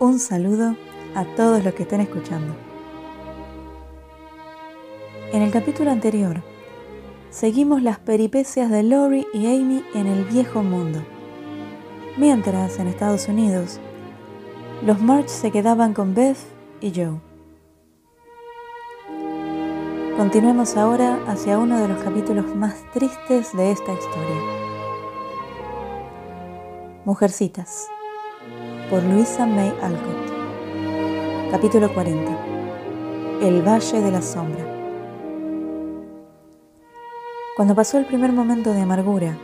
Un saludo a todos los que estén escuchando. En el capítulo anterior, seguimos las peripecias de Lori y Amy en el viejo mundo. Mientras, en Estados Unidos, los March se quedaban con Beth y Joe. Continuemos ahora hacia uno de los capítulos más tristes de esta historia. Mujercitas, por Luisa May Alcott. Capítulo 40. El Valle de la Sombra. Cuando pasó el primer momento de amargura,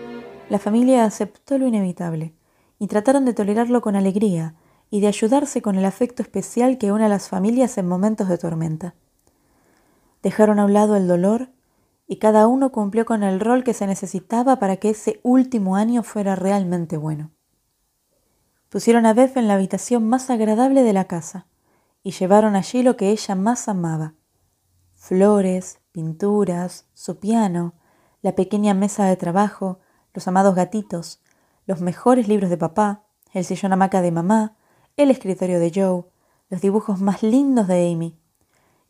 la familia aceptó lo inevitable y trataron de tolerarlo con alegría y de ayudarse con el afecto especial que une a las familias en momentos de tormenta. Dejaron a un lado el dolor y cada uno cumplió con el rol que se necesitaba para que ese último año fuera realmente bueno. Pusieron a Beth en la habitación más agradable de la casa y llevaron allí lo que ella más amaba. Flores, pinturas, su piano, la pequeña mesa de trabajo, los amados gatitos, los mejores libros de papá, el sillón hamaca de mamá, el escritorio de Joe, los dibujos más lindos de Amy.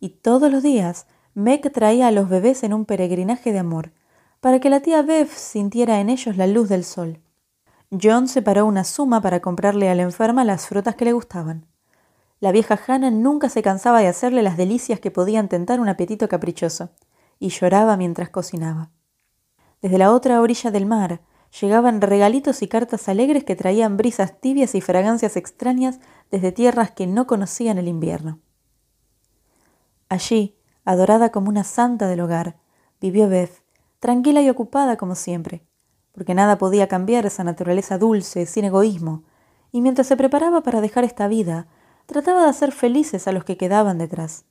Y todos los días Meg traía a los bebés en un peregrinaje de amor, para que la tía Bev sintiera en ellos la luz del sol. John separó una suma para comprarle a la enferma las frutas que le gustaban. La vieja Hannah nunca se cansaba de hacerle las delicias que podían tentar un apetito caprichoso, y lloraba mientras cocinaba. Desde la otra orilla del mar llegaban regalitos y cartas alegres que traían brisas tibias y fragancias extrañas desde tierras que no conocían el invierno. Allí, adorada como una santa del hogar, vivió Beth, tranquila y ocupada como siempre, porque nada podía cambiar esa naturaleza dulce, sin egoísmo, y mientras se preparaba para dejar esta vida, trataba de hacer felices a los que quedaban detrás.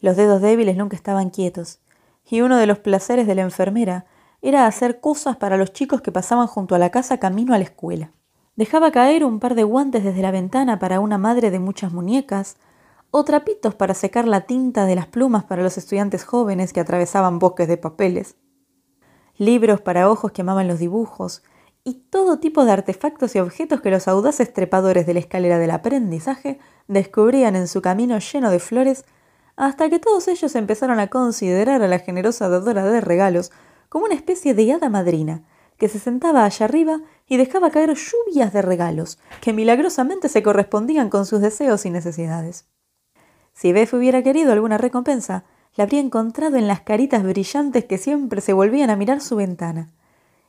Los dedos débiles nunca estaban quietos, y uno de los placeres de la enfermera era hacer cosas para los chicos que pasaban junto a la casa camino a la escuela. Dejaba caer un par de guantes desde la ventana para una madre de muchas muñecas, o trapitos para secar la tinta de las plumas para los estudiantes jóvenes que atravesaban bosques de papeles, libros para ojos que amaban los dibujos, y todo tipo de artefactos y objetos que los audaces trepadores de la escalera del aprendizaje descubrían en su camino lleno de flores, hasta que todos ellos empezaron a considerar a la generosa dadora de regalos como una especie de hada madrina, que se sentaba allá arriba y dejaba caer lluvias de regalos, que milagrosamente se correspondían con sus deseos y necesidades. Si Beth hubiera querido alguna recompensa, la habría encontrado en las caritas brillantes que siempre se volvían a mirar su ventana,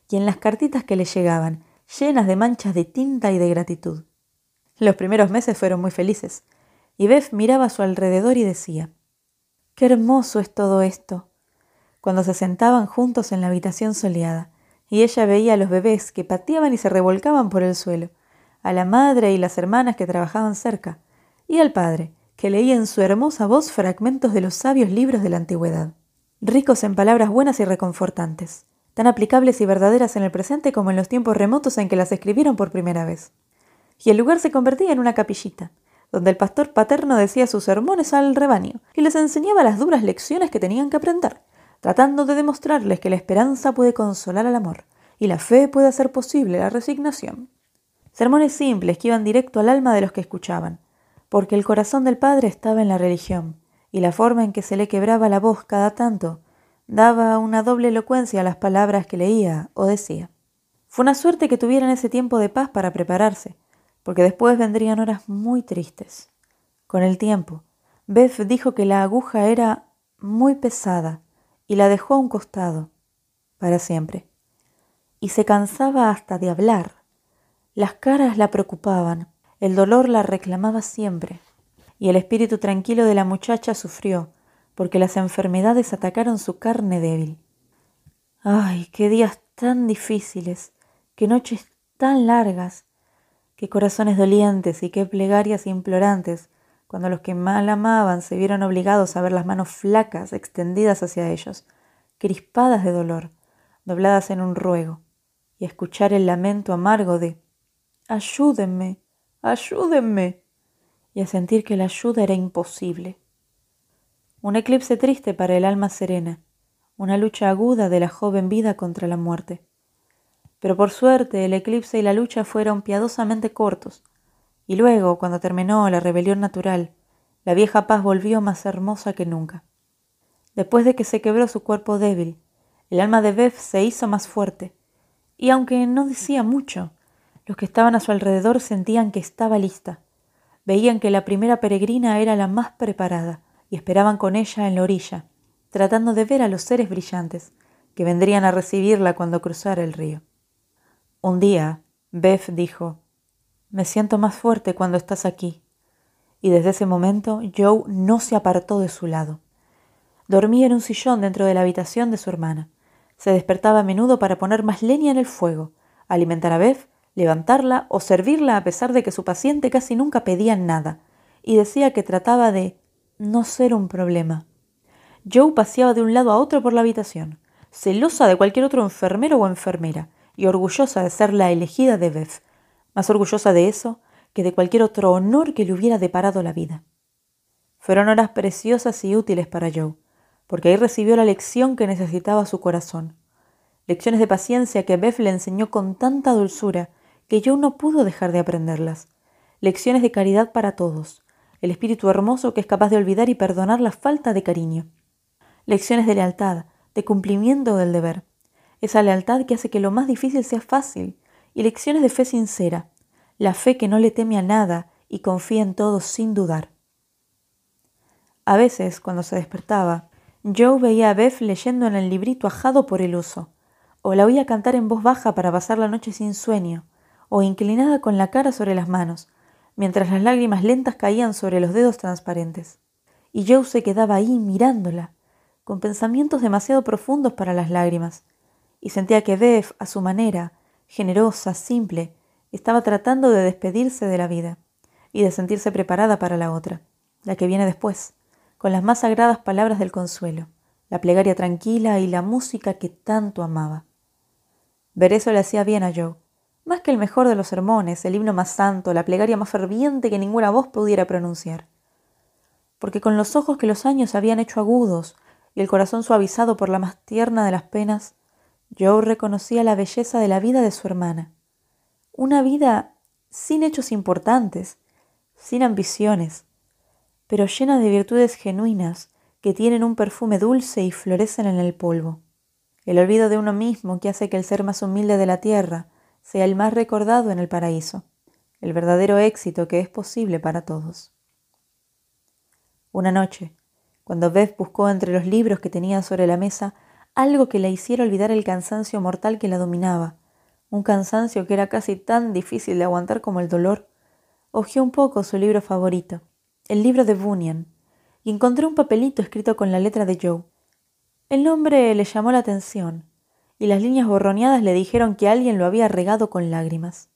y en las cartitas que le llegaban, llenas de manchas de tinta y de gratitud. Los primeros meses fueron muy felices, y Beth miraba a su alrededor y decía, Qué hermoso es todo esto cuando se sentaban juntos en la habitación soleada, y ella veía a los bebés que pateaban y se revolcaban por el suelo, a la madre y las hermanas que trabajaban cerca, y al padre, que leía en su hermosa voz fragmentos de los sabios libros de la antigüedad, ricos en palabras buenas y reconfortantes, tan aplicables y verdaderas en el presente como en los tiempos remotos en que las escribieron por primera vez. Y el lugar se convertía en una capillita, donde el pastor paterno decía sus sermones al rebaño y les enseñaba las duras lecciones que tenían que aprender, tratando de demostrarles que la esperanza puede consolar al amor y la fe puede hacer posible la resignación. Sermones simples que iban directo al alma de los que escuchaban, porque el corazón del Padre estaba en la religión, y la forma en que se le quebraba la voz cada tanto daba una doble elocuencia a las palabras que leía o decía. Fue una suerte que tuvieran ese tiempo de paz para prepararse, porque después vendrían horas muy tristes. Con el tiempo, Beth dijo que la aguja era muy pesada y la dejó a un costado, para siempre. Y se cansaba hasta de hablar. Las caras la preocupaban, el dolor la reclamaba siempre, y el espíritu tranquilo de la muchacha sufrió, porque las enfermedades atacaron su carne débil. Ay, qué días tan difíciles, qué noches tan largas, qué corazones dolientes y qué plegarias implorantes cuando los que mal amaban se vieron obligados a ver las manos flacas extendidas hacia ellos, crispadas de dolor, dobladas en un ruego, y escuchar el lamento amargo de Ayúdenme, ayúdenme, y a sentir que la ayuda era imposible. Un eclipse triste para el alma serena, una lucha aguda de la joven vida contra la muerte. Pero por suerte el eclipse y la lucha fueron piadosamente cortos, Y luego, cuando terminó la rebelión natural, la vieja paz volvió más hermosa que nunca. Después de que se quebró su cuerpo débil, el alma de Beth se hizo más fuerte, y aunque no decía mucho, los que estaban a su alrededor sentían que estaba lista. Veían que la primera peregrina era la más preparada, y esperaban con ella en la orilla, tratando de ver a los seres brillantes que vendrían a recibirla cuando cruzara el río. Un día, Beth dijo, Me siento más fuerte cuando estás aquí. Y desde ese momento Joe no se apartó de su lado. Dormía en un sillón dentro de la habitación de su hermana. Se despertaba a menudo para poner más leña en el fuego, alimentar a Beth, levantarla o servirla a pesar de que su paciente casi nunca pedía nada, y decía que trataba de no ser un problema. Joe paseaba de un lado a otro por la habitación, celosa de cualquier otro enfermero o enfermera, y orgullosa de ser la elegida de Beth, más orgullosa de eso que de cualquier otro honor que le hubiera deparado la vida. Fueron horas preciosas y útiles para Joe, porque ahí recibió la lección que necesitaba su corazón. Lecciones de paciencia que Beth le enseñó con tanta dulzura que Joe no pudo dejar de aprenderlas. Lecciones de caridad para todos, el espíritu hermoso que es capaz de olvidar y perdonar la falta de cariño. Lecciones de lealtad, de cumplimiento del deber, esa lealtad que hace que lo más difícil sea fácil, y lecciones de fe sincera, la fe que no le teme a nada y confía en todo sin dudar. A veces, cuando se despertaba, Joe veía a Beth leyendo en el librito ajado por el uso, o la oía cantar en voz baja para pasar la noche sin sueño, o inclinada con la cara sobre las manos, mientras las lágrimas lentas caían sobre los dedos transparentes. Y Joe se quedaba ahí mirándola, con pensamientos demasiado profundos para las lágrimas, y sentía que Bev, a su manera, generosa, simple, estaba tratando de despedirse de la vida y de sentirse preparada para la otra, la que viene después, con las más sagradas palabras del consuelo, la plegaria tranquila y la música que tanto amaba. Ver eso le hacía bien a Joe, más que el mejor de los sermones, el himno más santo, la plegaria más ferviente que ninguna voz pudiera pronunciar. Porque con los ojos que los años habían hecho agudos, y el corazón suavizado por la más tierna de las penas, Joe reconocía la belleza de la vida de su hermana. Una vida sin hechos importantes, sin ambiciones, pero llena de virtudes genuinas que tienen un perfume dulce y florecen en el polvo. El olvido de uno mismo que hace que el ser más humilde de la tierra sea el más recordado en el paraíso, el verdadero éxito que es posible para todos. Una noche, cuando Beth buscó entre los libros que tenía sobre la mesa algo que le hiciera olvidar el cansancio mortal que la dominaba, un cansancio que era casi tan difícil de aguantar como el dolor, hojeó un poco su libro favorito, el libro de Bunyan, y encontró un papelito escrito con la letra de Joe. El nombre le llamó la atención, y las líneas borroneadas le dijeron que alguien lo había regado con lágrimas.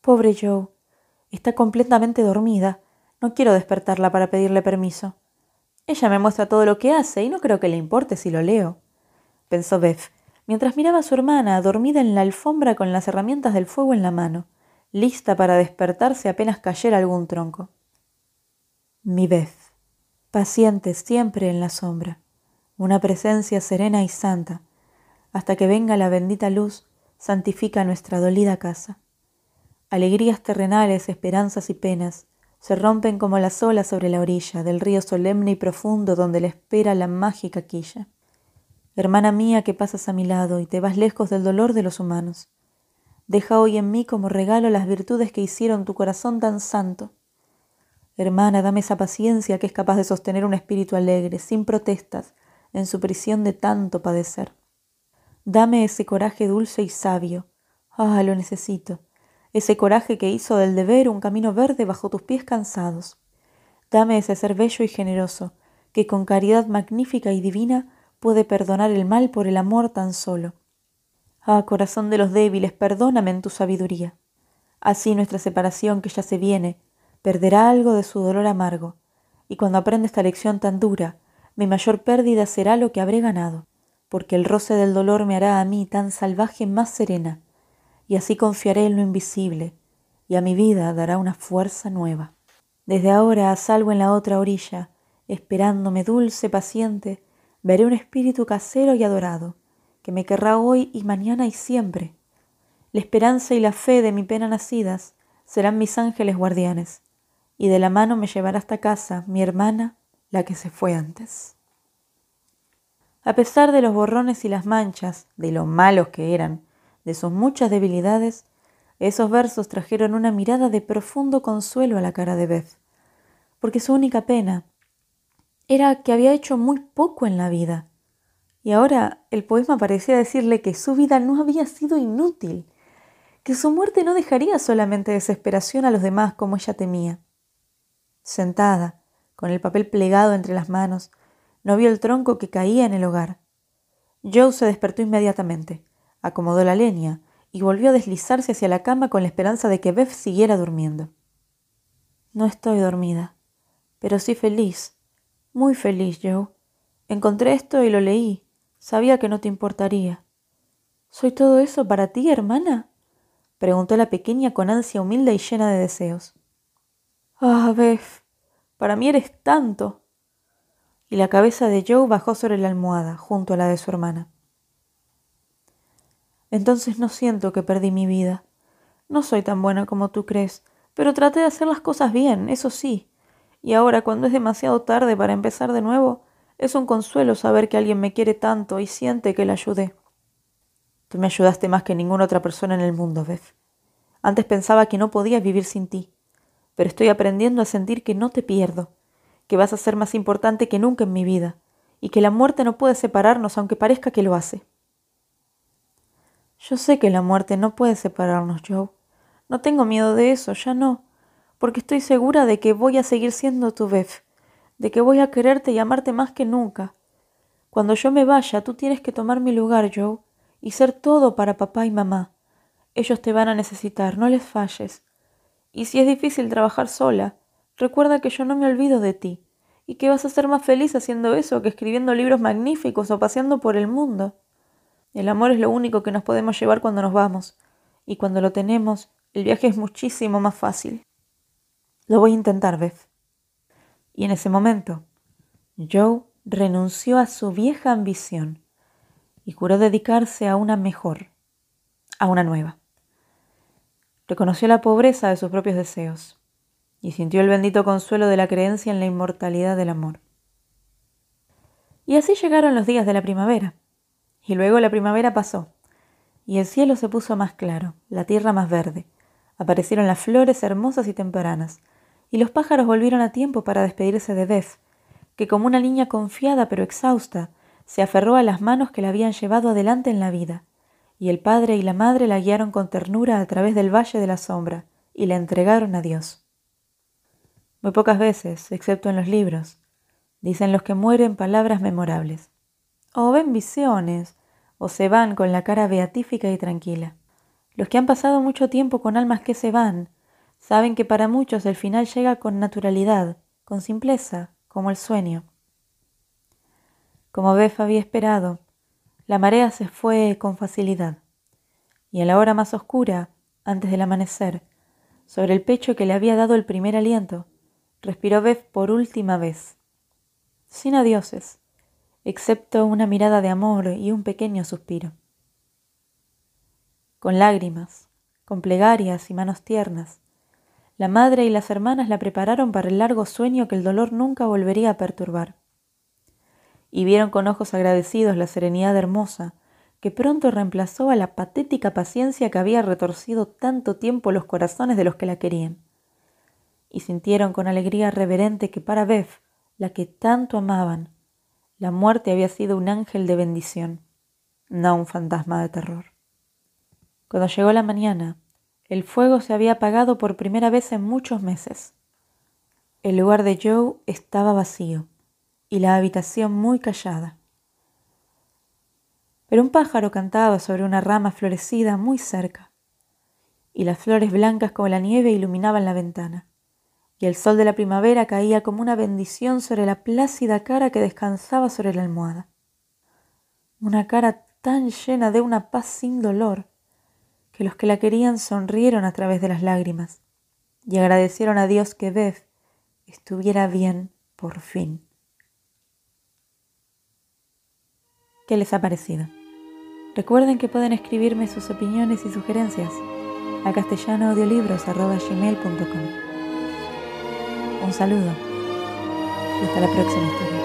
Pobre Joe, está completamente dormida. No quiero despertarla para pedirle permiso. Ella me muestra todo lo que hace y no creo que le importe si lo leo, pensó Beth, mientras miraba a su hermana dormida en la alfombra con las herramientas del fuego en la mano, lista para despertarse apenas cayera algún tronco. Mi Beth, paciente siempre en la sombra, una presencia serena y santa, hasta que venga la bendita luz, santifica nuestra dolida casa. Alegrías terrenales, esperanzas y penas, se rompen como las olas sobre la orilla del río solemne y profundo donde le espera la mágica quilla. Hermana mía que pasas a mi lado y te vas lejos del dolor de los humanos. Deja hoy en mí como regalo las virtudes que hicieron tu corazón tan santo. Hermana, dame esa paciencia que es capaz de sostener un espíritu alegre, sin protestas, en su prisión de tanto padecer. Dame ese coraje dulce y sabio. Ah, lo necesito ese coraje que hizo del deber un camino verde bajo tus pies cansados. Dame ese ser bello y generoso, que con caridad magnífica y divina puede perdonar el mal por el amor tan solo. Ah, corazón de los débiles, perdóname en tu sabiduría. Así nuestra separación que ya se viene perderá algo de su dolor amargo, y cuando aprenda esta lección tan dura, mi mayor pérdida será lo que habré ganado, porque el roce del dolor me hará a mí tan salvaje más serena, y así confiaré en lo invisible, y a mi vida dará una fuerza nueva. Desde ahora, a salvo en la otra orilla, esperándome dulce, paciente, veré un espíritu casero y adorado, que me querrá hoy y mañana y siempre. La esperanza y la fe de mi pena nacidas serán mis ángeles guardianes, y de la mano me llevará hasta casa mi hermana, la que se fue antes. A pesar de los borrones y las manchas, de lo malos que eran, de sus muchas debilidades, esos versos trajeron una mirada de profundo consuelo a la cara de Beth, porque su única pena era que había hecho muy poco en la vida, y ahora el poema parecía decirle que su vida no había sido inútil, que su muerte no dejaría solamente desesperación a los demás como ella temía. Sentada, con el papel plegado entre las manos, no vio el tronco que caía en el hogar. Joe se despertó inmediatamente, acomodó la leña y volvió a deslizarse hacia la cama con la esperanza de que Beth siguiera durmiendo. No estoy dormida, pero sí feliz, muy feliz, Joe. Encontré esto y lo leí. Sabía que no te importaría. ¿Soy todo eso para ti, hermana? preguntó la pequeña con ansia humilde y llena de deseos. Ah, Beth, para mí eres tanto. Y la cabeza de Joe bajó sobre la almohada, junto a la de su hermana. Entonces no siento que perdí mi vida. No soy tan buena como tú crees, pero traté de hacer las cosas bien, eso sí. Y ahora, cuando es demasiado tarde para empezar de nuevo, es un consuelo saber que alguien me quiere tanto y siente que le ayudé. Tú me ayudaste más que ninguna otra persona en el mundo, Beth. Antes pensaba que no podía vivir sin ti, pero estoy aprendiendo a sentir que no te pierdo, que vas a ser más importante que nunca en mi vida, y que la muerte no puede separarnos aunque parezca que lo hace. Yo sé que la muerte no puede separarnos, Joe. No tengo miedo de eso, ya no, porque estoy segura de que voy a seguir siendo tu Beth de que voy a quererte y amarte más que nunca. Cuando yo me vaya, tú tienes que tomar mi lugar, Joe, y ser todo para papá y mamá. Ellos te van a necesitar, no les falles. Y si es difícil trabajar sola, recuerda que yo no me olvido de ti, y que vas a ser más feliz haciendo eso que escribiendo libros magníficos o paseando por el mundo. El amor es lo único que nos podemos llevar cuando nos vamos, y cuando lo tenemos, el viaje es muchísimo más fácil. Lo voy a intentar, Beth. Y en ese momento, Joe renunció a su vieja ambición y juró dedicarse a una mejor, a una nueva. Reconoció la pobreza de sus propios deseos y sintió el bendito consuelo de la creencia en la inmortalidad del amor. Y así llegaron los días de la primavera, y luego la primavera pasó, y el cielo se puso más claro, la tierra más verde, aparecieron las flores hermosas y tempranas, y los pájaros volvieron a tiempo para despedirse de Beth, que como una niña confiada pero exhausta, se aferró a las manos que la habían llevado adelante en la vida, y el padre y la madre la guiaron con ternura a través del valle de la sombra, y la entregaron a Dios. Muy pocas veces, excepto en los libros, dicen los que mueren palabras memorables, o ven visiones, o se van con la cara beatífica y tranquila. Los que han pasado mucho tiempo con almas que se van, Saben que para muchos el final llega con naturalidad, con simpleza, como el sueño. Como Bef había esperado, la marea se fue con facilidad, y en la hora más oscura, antes del amanecer, sobre el pecho que le había dado el primer aliento, respiró Bef por última vez, sin adioses, excepto una mirada de amor y un pequeño suspiro. Con lágrimas, con plegarias y manos tiernas, la madre y las hermanas la prepararon para el largo sueño que el dolor nunca volvería a perturbar. Y vieron con ojos agradecidos la serenidad hermosa, que pronto reemplazó a la patética paciencia que había retorcido tanto tiempo los corazones de los que la querían. Y sintieron con alegría reverente que para Beth, la que tanto amaban, la muerte había sido un ángel de bendición, no un fantasma de terror. Cuando llegó la mañana, el fuego se había apagado por primera vez en muchos meses. El lugar de Joe estaba vacío y la habitación muy callada. Pero un pájaro cantaba sobre una rama florecida muy cerca, y las flores blancas como la nieve iluminaban la ventana, y el sol de la primavera caía como una bendición sobre la plácida cara que descansaba sobre la almohada. Una cara tan llena de una paz sin dolor, que los que la querían sonrieron a través de las lágrimas y agradecieron a Dios que Beth estuviera bien por fin. ¿Qué les ha parecido? Recuerden que pueden escribirme sus opiniones y sugerencias a castellanoaudiolibros.gmail.com Un saludo hasta la próxima.